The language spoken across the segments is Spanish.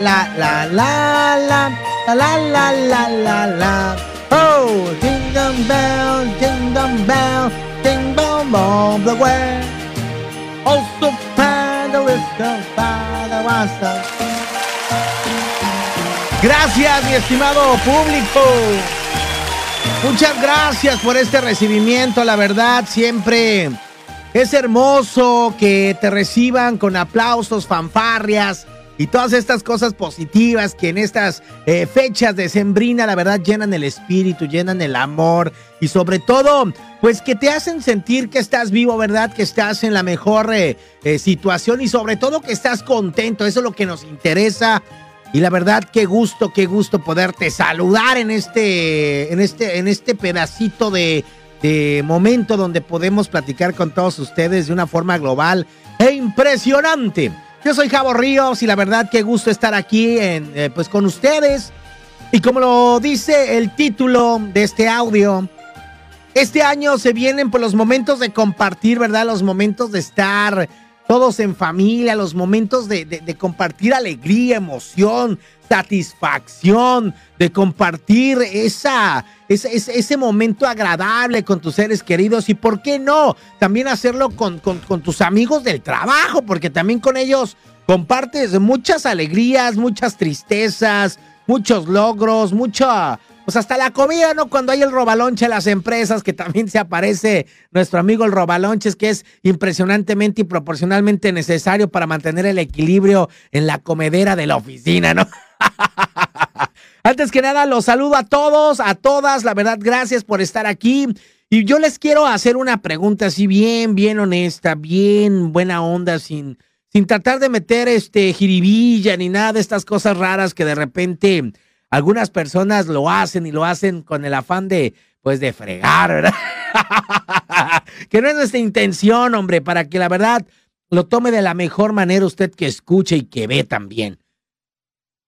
La, la, la, la, la, la, la, la, la. Oh, jingle bell, jingle bell, jingle all the way. Also, Father is the Father was the- Gracias, mi estimado público. Muchas gracias por este recibimiento. La verdad, siempre es hermoso que te reciban con aplausos, fanfarrias y todas estas cosas positivas que en estas eh, fechas de sembrina, la verdad, llenan el espíritu, llenan el amor y sobre todo, pues que te hacen sentir que estás vivo, ¿verdad? Que estás en la mejor eh, eh, situación y sobre todo que estás contento. Eso es lo que nos interesa. Y la verdad, qué gusto, qué gusto poderte saludar en este, en este, en este pedacito de, de momento donde podemos platicar con todos ustedes de una forma global e impresionante. Yo soy Javo Ríos y la verdad, qué gusto estar aquí en, eh, pues con ustedes. Y como lo dice el título de este audio, este año se vienen por los momentos de compartir, ¿verdad? Los momentos de estar todos en familia, los momentos de, de- compartir alegría, emoción, satisfacción, de compartir esa, ese, ese- ese momento agradable con tus seres queridos y, ¿por qué no? También hacerlo con, con- con tus amigos del trabajo, porque también con ellos compartes muchas alegrías, muchas tristezas, muchos logros, mucha, pues hasta la comida, ¿no? Cuando hay el robalonche en las empresas, que también se aparece nuestro amigo el robalonches, que es impresionantemente y proporcionalmente necesario para mantener el equilibrio en la comedera de la oficina, ¿no? Antes que nada, los saludo a todos, a todas, la verdad, gracias por estar aquí. Y yo les quiero hacer una pregunta así bien, bien honesta, bien buena onda, sin, sin tratar de meter este jiribilla ni nada de estas cosas raras que de repente algunas personas lo hacen y lo hacen con el afán de, pues, de fregar, ¿verdad? que no es nuestra intención, hombre, para que la verdad lo tome de la mejor manera usted que escuche y que ve también.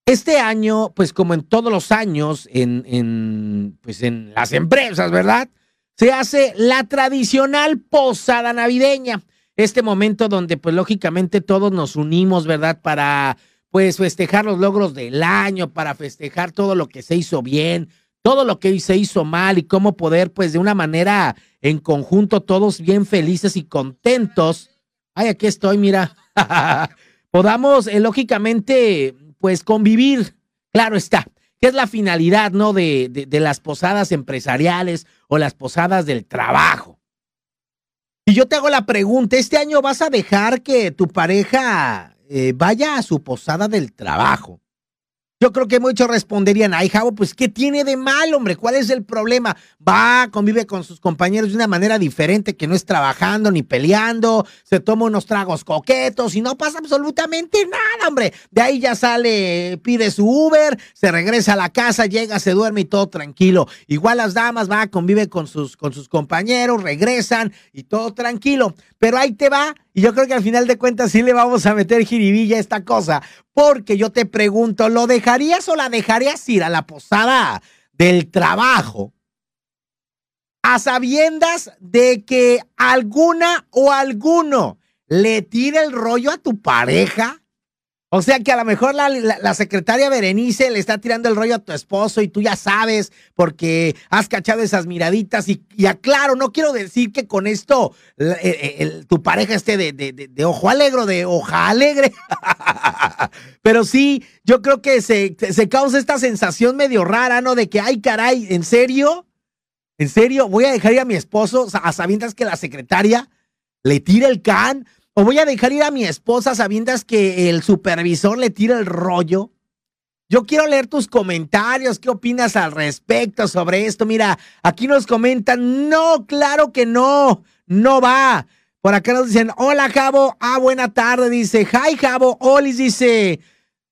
Este año, pues como en todos los años, en, en, pues en las empresas, ¿verdad? Se hace la tradicional posada navideña. Este momento donde, pues lógicamente todos nos unimos, ¿verdad? Para, pues, festejar los logros del año, para festejar todo lo que se hizo bien, todo lo que se hizo mal y cómo poder, pues, de una manera en conjunto, todos bien felices y contentos. Ay, aquí estoy, mira. Podamos, eh, lógicamente, pues convivir, claro está, que es la finalidad, ¿no? De, de, de las posadas empresariales o las posadas del trabajo. Y yo te hago la pregunta, ¿este año vas a dejar que tu pareja eh, vaya a su posada del trabajo? Yo creo que muchos responderían, ay, Javo, pues, ¿qué tiene de mal, hombre? ¿Cuál es el problema? Va, convive con sus compañeros de una manera diferente, que no es trabajando ni peleando, se toma unos tragos coquetos y no pasa absolutamente nada, hombre. De ahí ya sale, pide su Uber, se regresa a la casa, llega, se duerme y todo tranquilo. Igual las damas, va, convive con sus, con sus compañeros, regresan y todo tranquilo. Pero ahí te va, y yo creo que al final de cuentas sí le vamos a meter jiribilla a esta cosa, porque yo te pregunto, ¿lo dejarías o la dejarías ir a la posada del trabajo a sabiendas de que alguna o alguno le tire el rollo a tu pareja? O sea que a lo mejor la, la- secretaria Berenice le está tirando el rollo a tu esposo y tú ya sabes porque has cachado esas miraditas y, y aclaro, no quiero decir que con esto eh, eh, tu pareja esté de, de- de- ojo alegre, de hoja alegre, pero sí, yo creo que se, se causa esta sensación medio rara, ¿no? De que, ay caray, ¿en serio? ¿En serio? ¿Voy a dejar ir a mi esposo a sabiendas que la secretaria le tira el can? ¿O voy a dejar ir a mi esposa sabiendas que el supervisor le tira el rollo? Yo quiero leer tus comentarios. ¿Qué opinas al respecto sobre esto? Mira, aquí nos comentan, no, claro que no, no va. Por acá nos dicen, hola Javo, ah, buena tarde, dice, hi Javo, Olis dice,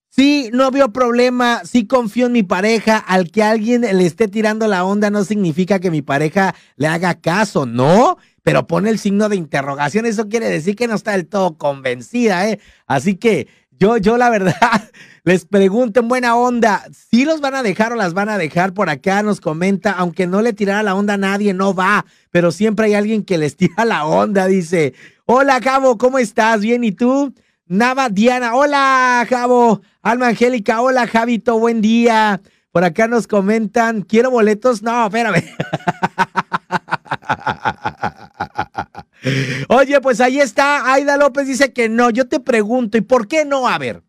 sí, no veo problema, sí confío en mi pareja, al que alguien le esté tirando la onda no significa que mi pareja le haga caso, ¿no? Pero pone el signo de interrogación, eso quiere decir que no está del todo convencida, ¿eh? Así que yo, yo la verdad, les pregunto en buena onda, si los van a dejar o las van a dejar por acá, nos comenta, aunque no le tirara la onda a nadie, no va, pero siempre hay alguien que les tira la onda, dice, hola Cabo, ¿cómo estás? Bien, ¿y tú? Nava Diana, hola Javo, Alma Angélica, hola Javito, buen día. Por acá nos comentan, quiero boletos. No, espérame. Oye, pues ahí está. Aida López dice que no. Yo te pregunto, ¿y por qué no? A ver,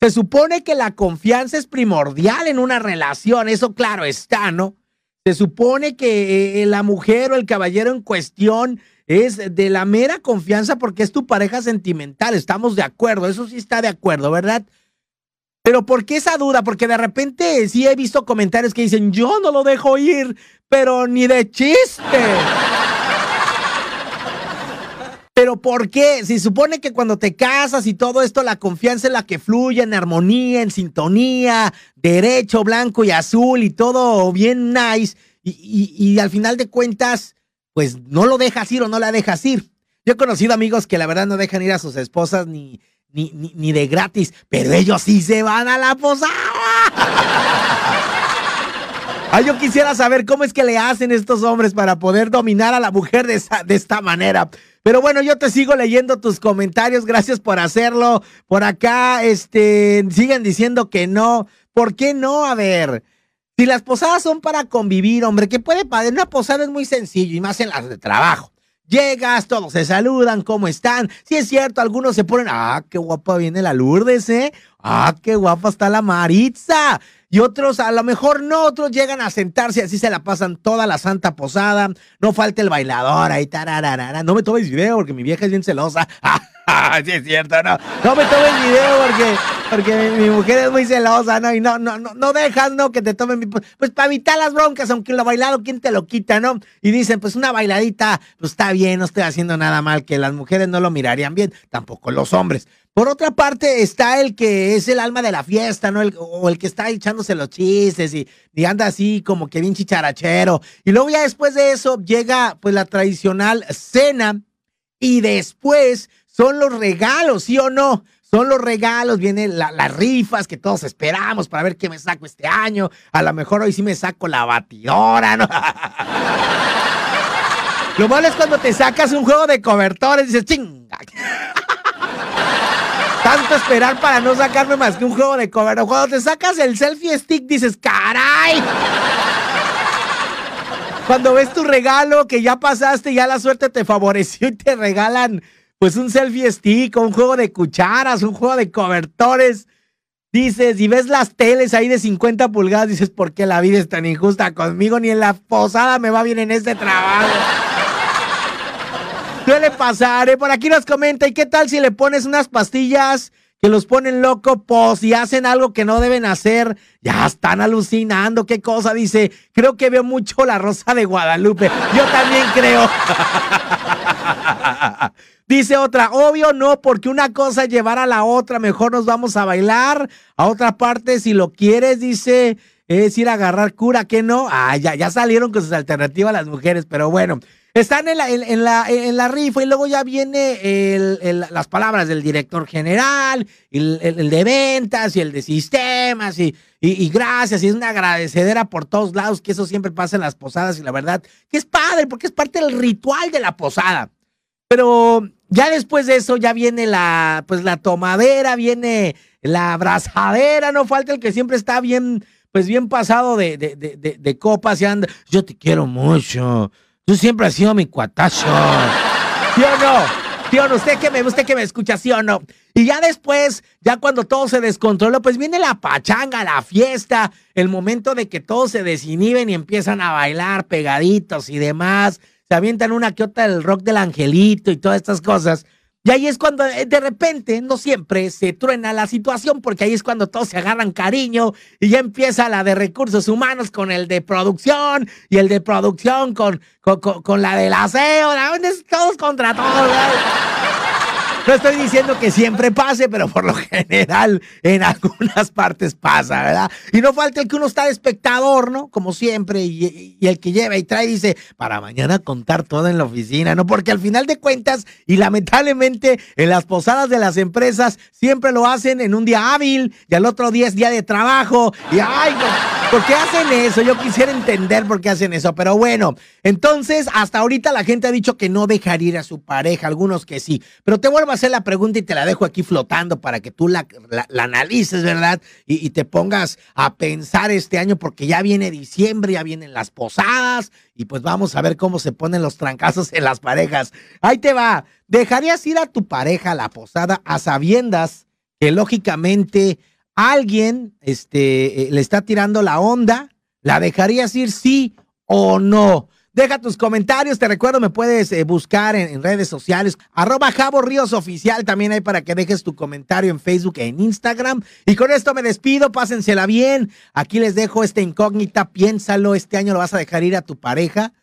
se supone que la confianza es primordial en una relación. Eso claro está, ¿no? Se supone que eh, la mujer o el caballero en cuestión es de la mera confianza porque es tu pareja sentimental. Estamos de acuerdo. Eso sí está de acuerdo, ¿verdad? Pero ¿por qué esa duda? Porque de repente sí he visto comentarios que dicen, yo no lo dejo ir, pero ni de chiste. Pero ¿por qué? Si supone que cuando te casas y todo esto, la confianza es la que fluye en armonía, en sintonía, derecho, blanco y azul y todo bien nice. Y, al final de cuentas, pues no lo dejas ir o no la dejas ir. Yo he conocido amigos que la verdad no dejan ir a sus esposas ni, ni, ni, de gratis, pero ellos sí se van a la posada. Ah, yo quisiera saber cómo es que le hacen estos hombres para poder dominar a la mujer de, de esta manera. Pero bueno, yo te sigo leyendo tus comentarios. Gracias por hacerlo. Por acá, este, siguen diciendo que no. ¿Por qué no? A ver. Si las posadas son para convivir, hombre, ¿qué puede pasar? Una posada es muy sencillo y más en las de trabajo. Llegas, todos se saludan, ¿cómo están? Si es cierto, algunos se ponen, ah, qué guapa viene la Lourdes, ¿eh? Ah, qué guapa está la Maritza y otros a lo mejor no, otros llegan a sentarse, así se la pasan toda la santa posada, no falta el bailador ahí, tararara. no me tomes video porque mi vieja es bien celosa. sí es cierto, no, no me tomes video porque, porque mi, mujer es muy celosa, ¿no? Y no, no, no, no dejas, ¿no? Que te tomen mi, pues para evitar las broncas, aunque lo bailado, ¿quién te lo quita, no? Y dicen, pues una bailadita, pues está bien, no estoy haciendo nada mal, que las mujeres no lo mirarían bien, tampoco los hombres. Por otra parte está el que es el alma de la fiesta, ¿no? o el que está echándose los chistes y, y, anda así como que bien chicharachero. Y luego ya después de eso llega pues la tradicional cena y después son los regalos, ¿sí o no? Son los regalos, vienen las rifas que todos esperamos para ver qué me saco este año. A lo mejor hoy sí me saco la batidora, ¿no? Lo malo es cuando te sacas un juego de cobertores dices, chinga. Tanto esperar para no sacarme más que un juego de cover. Cuando te sacas el selfie stick dices, caray. Cuando ves tu regalo que ya pasaste, ya la suerte te favoreció y te regalan pues un selfie stick, un juego de cucharas, un juego de cobertores. Dices, y ves las teles ahí de 50 pulgadas, dices, ¿por qué la vida es tan injusta conmigo? Ni en la posada me va bien en este trabajo. Suele pasar, ¿eh? Por aquí nos comenta, ¿y qué tal si le pones unas pastillas que los ponen loco, pues, y hacen algo que no deben hacer? Ya están alucinando, qué cosa, dice. Creo que veo mucho la Rosa de Guadalupe. Yo también creo. Dice otra, obvio no, porque una cosa es llevar a la otra, mejor nos vamos a bailar. A otra parte, si lo quieres, dice, es ir a agarrar cura, que no. Ah, ya, ya salieron con sus alternativas las mujeres, pero bueno. Están en la, en, la, en la rifa y luego ya viene las palabras del director general, el, el, de ventas y el de sistemas y, y, gracias y es una agradecedera por todos lados que eso siempre pasa en las posadas y la verdad que es padre porque es parte del ritual de la posada. Pero ya después de eso ya viene la, pues la tomadera, viene la abrazadera, no falta el que siempre está bien, pues bien pasado de, de, de, de copas y anda, yo te quiero mucho Tú siempre has sido mi cuatazo. ¿Sí o no? ¿Sí o no? Usted que me, usted que me escucha, ¿sí o no? Y ya después, ya cuando todo se descontrola, pues viene la pachanga, la fiesta, el momento de que todos se desinhiben y empiezan a bailar pegaditos y demás. Se avientan una que otra del rock del angelito y todas estas cosas. Y ahí es cuando eh, de repente, no siempre, se truena la situación, porque ahí es cuando todos se agarran cariño y ya empieza la de recursos humanos con el de producción y el de producción con, con, con, la del aseo, todos contra todos. No estoy diciendo que siempre pase, pero por lo general en algunas partes pasa, ¿verdad? Y no falta el que uno está de espectador, ¿no? Como siempre, y, el que lleva y trae dice, para mañana contar todo en la oficina, ¿no? Porque al final de cuentas, y lamentablemente en las posadas de las empresas siempre lo hacen en un día hábil y al otro día es día de trabajo, y ay, no ¿Por qué hacen eso? Yo quisiera entender por qué hacen eso, pero bueno, entonces hasta ahorita la gente ha dicho que no dejaría ir a su pareja, algunos que sí, pero te vuelvo a hacer la pregunta y te la dejo aquí flotando para que tú la, analices, ¿verdad? Y, y, te pongas a pensar este año porque ya viene diciembre, ya vienen las posadas y pues vamos a ver cómo se ponen los trancazos en las parejas. Ahí te va, ¿dejarías ir a tu pareja a la posada a sabiendas que lógicamente alguien este, eh, le está tirando la onda, ¿la dejarías ir sí o no? Deja tus comentarios, te recuerdo, me puedes eh, buscar en, redes sociales, arroba Oficial, también hay para que dejes tu comentario en Facebook e en Instagram. Y con esto me despido, pásensela bien. Aquí les dejo esta incógnita, piénsalo, este año lo vas a dejar ir a tu pareja.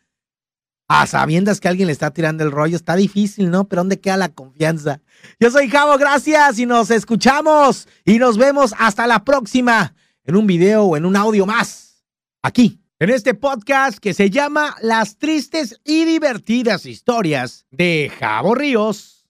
A sabiendas que alguien le está tirando el rollo, está difícil, ¿no? Pero ¿dónde queda la confianza? Yo soy Javo, gracias y nos escuchamos y nos vemos hasta la próxima en un video o en un audio más. Aquí, en este podcast que se llama Las tristes y divertidas historias de Javo Ríos.